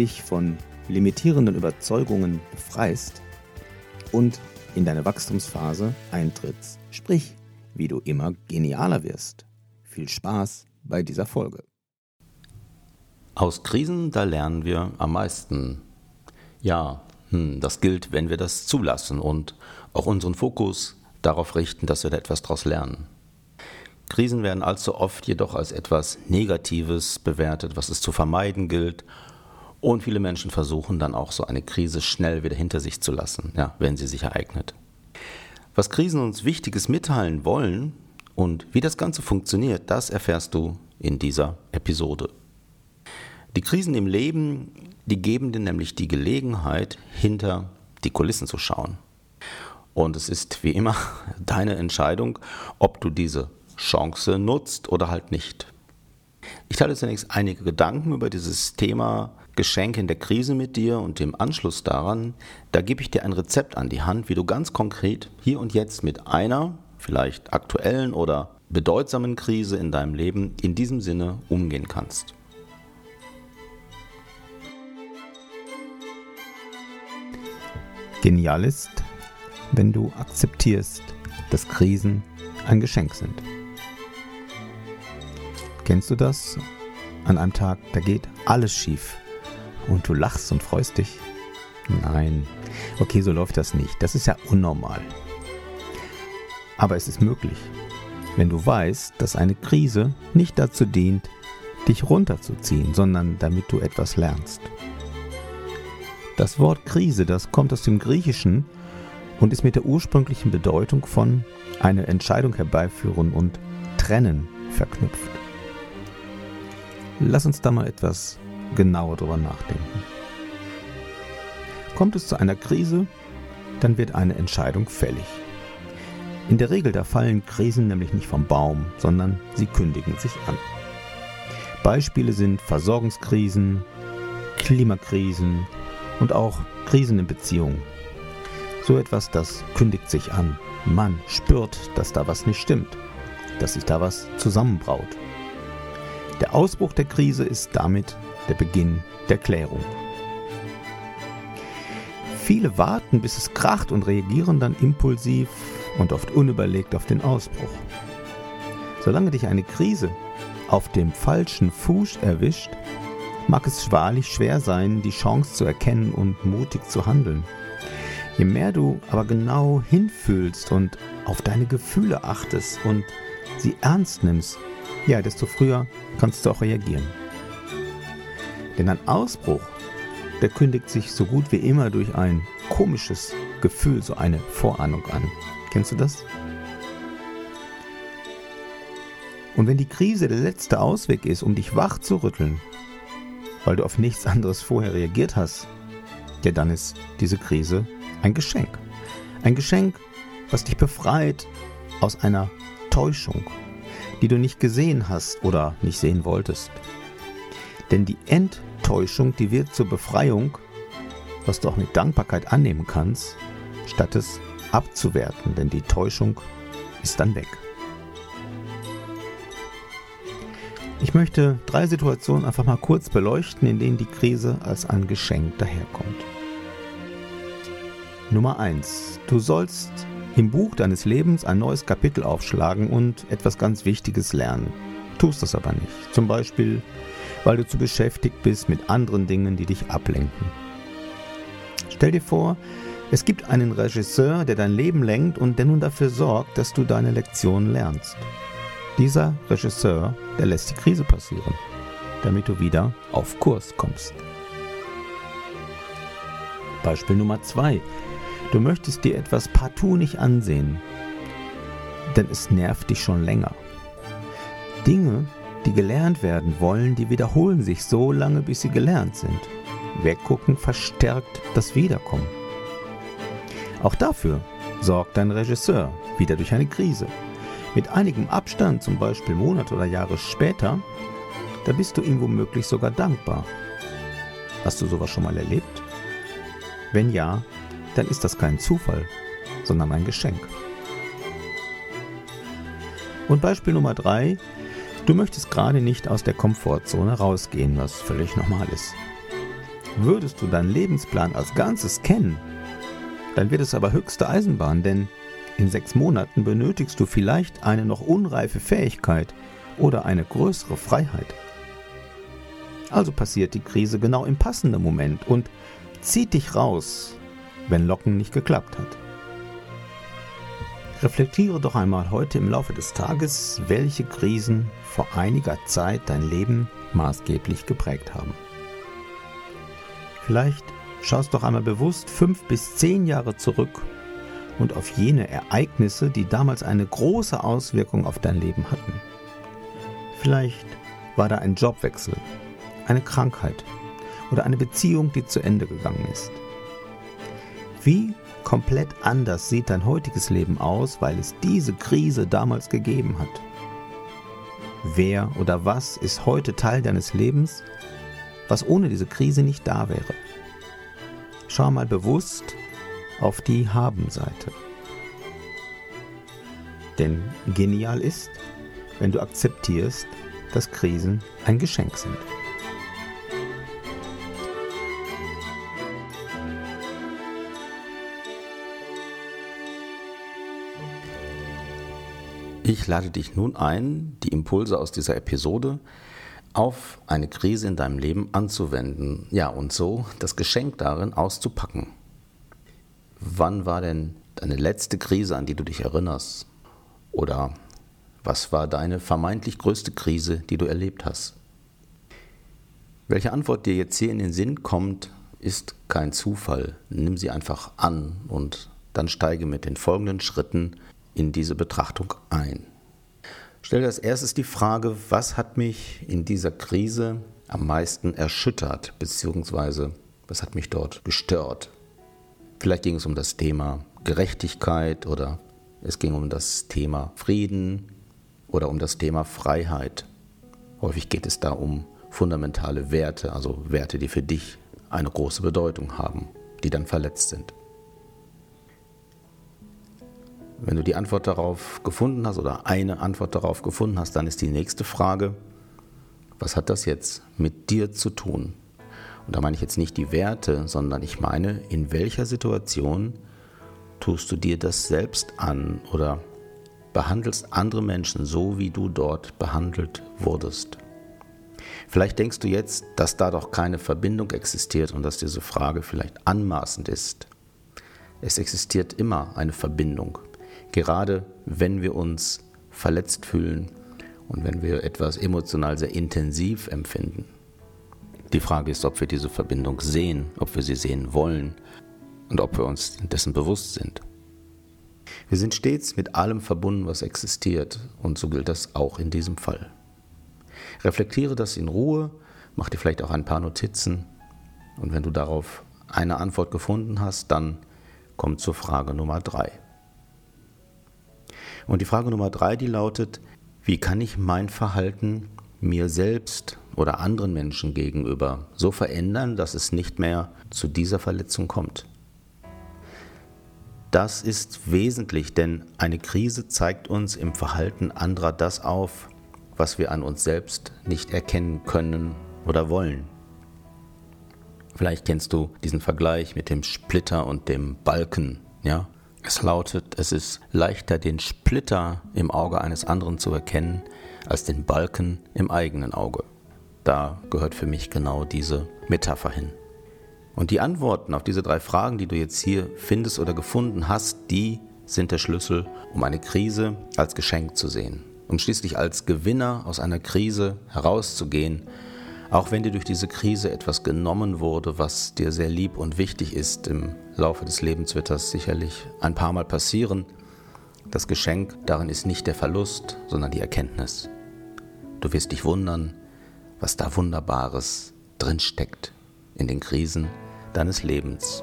dich von limitierenden Überzeugungen befreist und in deine Wachstumsphase eintrittst, sprich, wie du immer genialer wirst. Viel Spaß bei dieser Folge. Aus Krisen, da lernen wir am meisten. Ja, hm, das gilt, wenn wir das zulassen und auch unseren Fokus darauf richten, dass wir da etwas daraus lernen. Krisen werden allzu oft jedoch als etwas Negatives bewertet, was es zu vermeiden gilt. Und viele Menschen versuchen dann auch so eine Krise schnell wieder hinter sich zu lassen, ja, wenn sie sich ereignet. Was Krisen uns Wichtiges mitteilen wollen und wie das Ganze funktioniert, das erfährst du in dieser Episode. Die Krisen im Leben, die geben dir nämlich die Gelegenheit, hinter die Kulissen zu schauen. Und es ist wie immer deine Entscheidung, ob du diese Chance nutzt oder halt nicht. Ich teile zunächst einige Gedanken über dieses Thema Geschenke in der Krise mit dir und im Anschluss daran, da gebe ich dir ein Rezept an die Hand, wie du ganz konkret hier und jetzt mit einer, vielleicht aktuellen oder bedeutsamen Krise in deinem Leben in diesem Sinne umgehen kannst. Genial ist, wenn du akzeptierst, dass Krisen ein Geschenk sind. Kennst du das? An einem Tag, da geht alles schief und du lachst und freust dich? Nein. Okay, so läuft das nicht. Das ist ja unnormal. Aber es ist möglich, wenn du weißt, dass eine Krise nicht dazu dient, dich runterzuziehen, sondern damit du etwas lernst. Das Wort Krise, das kommt aus dem Griechischen und ist mit der ursprünglichen Bedeutung von eine Entscheidung herbeiführen und trennen verknüpft. Lass uns da mal etwas genauer drüber nachdenken. Kommt es zu einer Krise, dann wird eine Entscheidung fällig. In der Regel da fallen Krisen nämlich nicht vom Baum, sondern sie kündigen sich an. Beispiele sind Versorgungskrisen, Klimakrisen und auch Krisen in Beziehungen. So etwas, das kündigt sich an. Man spürt, dass da was nicht stimmt, dass sich da was zusammenbraut. Der Ausbruch der Krise ist damit der Beginn der Klärung. Viele warten, bis es kracht und reagieren dann impulsiv und oft unüberlegt auf den Ausbruch. Solange dich eine Krise auf dem falschen Fuß erwischt, mag es wahrlich schwer sein, die Chance zu erkennen und mutig zu handeln. Je mehr du aber genau hinfühlst und auf deine Gefühle achtest und sie ernst nimmst, ja, desto früher kannst du auch reagieren. Denn ein Ausbruch, der kündigt sich so gut wie immer durch ein komisches Gefühl, so eine Vorahnung an. Kennst du das? Und wenn die Krise der letzte Ausweg ist, um dich wach zu rütteln, weil du auf nichts anderes vorher reagiert hast, ja, dann ist diese Krise ein Geschenk. Ein Geschenk, was dich befreit aus einer Täuschung, die du nicht gesehen hast oder nicht sehen wolltest. Denn die Enttäuschung, die wird zur Befreiung, was du auch mit Dankbarkeit annehmen kannst, statt es abzuwerten, denn die Täuschung ist dann weg. Ich möchte drei Situationen einfach mal kurz beleuchten, in denen die Krise als ein Geschenk daherkommt. Nummer 1. Du sollst im Buch deines Lebens ein neues Kapitel aufschlagen und etwas ganz Wichtiges lernen. Tust das aber nicht. Zum Beispiel, weil du zu beschäftigt bist mit anderen Dingen, die dich ablenken. Stell dir vor, es gibt einen Regisseur, der dein Leben lenkt und der nun dafür sorgt, dass du deine Lektion lernst. Dieser Regisseur, der lässt die Krise passieren, damit du wieder auf Kurs kommst. Beispiel Nummer 2. Du möchtest dir etwas partout nicht ansehen, denn es nervt dich schon länger. Dinge, die gelernt werden wollen, die wiederholen sich so lange, bis sie gelernt sind. Weggucken verstärkt das Wiederkommen. Auch dafür sorgt dein Regisseur wieder durch eine Krise. Mit einigem Abstand, zum Beispiel Monate oder Jahre später, da bist du ihm womöglich sogar dankbar. Hast du sowas schon mal erlebt? Wenn ja, dann ist das kein Zufall, sondern ein Geschenk. Und Beispiel Nummer drei: Du möchtest gerade nicht aus der Komfortzone rausgehen, was völlig normal ist. Würdest du deinen Lebensplan als Ganzes kennen, dann wird es aber höchste Eisenbahn, denn in sechs Monaten benötigst du vielleicht eine noch unreife Fähigkeit oder eine größere Freiheit. Also passiert die Krise genau im passenden Moment und zieht dich raus, wenn Locken nicht geklappt hat. Reflektiere doch einmal heute im Laufe des Tages, welche Krisen vor einiger Zeit dein Leben maßgeblich geprägt haben. Vielleicht schaust doch einmal bewusst fünf bis zehn Jahre zurück und auf jene Ereignisse, die damals eine große Auswirkung auf dein Leben hatten. Vielleicht war da ein Jobwechsel, eine Krankheit oder eine Beziehung, die zu Ende gegangen ist. Wie komplett anders sieht dein heutiges Leben aus, weil es diese Krise damals gegeben hat? Wer oder was ist heute Teil deines Lebens, was ohne diese Krise nicht da wäre? Schau mal bewusst auf die Haben-Seite. Denn genial ist, wenn du akzeptierst, dass Krisen ein Geschenk sind. Ich lade dich nun ein, die Impulse aus dieser Episode auf eine Krise in deinem Leben anzuwenden. Ja, und so das Geschenk darin auszupacken. Wann war denn deine letzte Krise, an die du dich erinnerst? Oder was war deine vermeintlich größte Krise, die du erlebt hast? Welche Antwort dir jetzt hier in den Sinn kommt, ist kein Zufall. Nimm sie einfach an und dann steige mit den folgenden Schritten in diese Betrachtung ein. Stell als erstes die Frage, was hat mich in dieser Krise am meisten erschüttert, beziehungsweise was hat mich dort gestört? Vielleicht ging es um das Thema Gerechtigkeit oder es ging um das Thema Frieden oder um das Thema Freiheit. Häufig geht es da um fundamentale Werte, also Werte, die für dich eine große Bedeutung haben, die dann verletzt sind. Wenn du die Antwort darauf gefunden hast oder eine Antwort darauf gefunden hast, dann ist die nächste Frage, was hat das jetzt mit dir zu tun? Und da meine ich jetzt nicht die Werte, sondern ich meine, in welcher Situation tust du dir das selbst an oder behandelst andere Menschen so, wie du dort behandelt wurdest? Vielleicht denkst du jetzt, dass da doch keine Verbindung existiert und dass diese Frage vielleicht anmaßend ist. Es existiert immer eine Verbindung gerade wenn wir uns verletzt fühlen und wenn wir etwas emotional sehr intensiv empfinden. Die Frage ist, ob wir diese Verbindung sehen, ob wir sie sehen wollen und ob wir uns dessen bewusst sind. Wir sind stets mit allem verbunden, was existiert und so gilt das auch in diesem Fall. Reflektiere das in Ruhe, mach dir vielleicht auch ein paar Notizen und wenn du darauf eine Antwort gefunden hast, dann komm zur Frage Nummer drei. Und die Frage Nummer drei, die lautet, wie kann ich mein Verhalten mir selbst oder anderen Menschen gegenüber so verändern, dass es nicht mehr zu dieser Verletzung kommt? Das ist wesentlich, denn eine Krise zeigt uns im Verhalten anderer das auf, was wir an uns selbst nicht erkennen können oder wollen. Vielleicht kennst du diesen Vergleich mit dem Splitter und dem Balken, ja? Es lautet, es ist leichter, den Splitter im Auge eines anderen zu erkennen, als den Balken im eigenen Auge. Da gehört für mich genau diese Metapher hin. Und die Antworten auf diese drei Fragen, die du jetzt hier findest oder gefunden hast, die sind der Schlüssel, um eine Krise als Geschenk zu sehen, um schließlich als Gewinner aus einer Krise herauszugehen auch wenn dir durch diese Krise etwas genommen wurde, was dir sehr lieb und wichtig ist, im Laufe des Lebens wird das sicherlich ein paar Mal passieren. Das Geschenk darin ist nicht der Verlust, sondern die Erkenntnis. Du wirst dich wundern, was da Wunderbares drin steckt in den Krisen deines Lebens.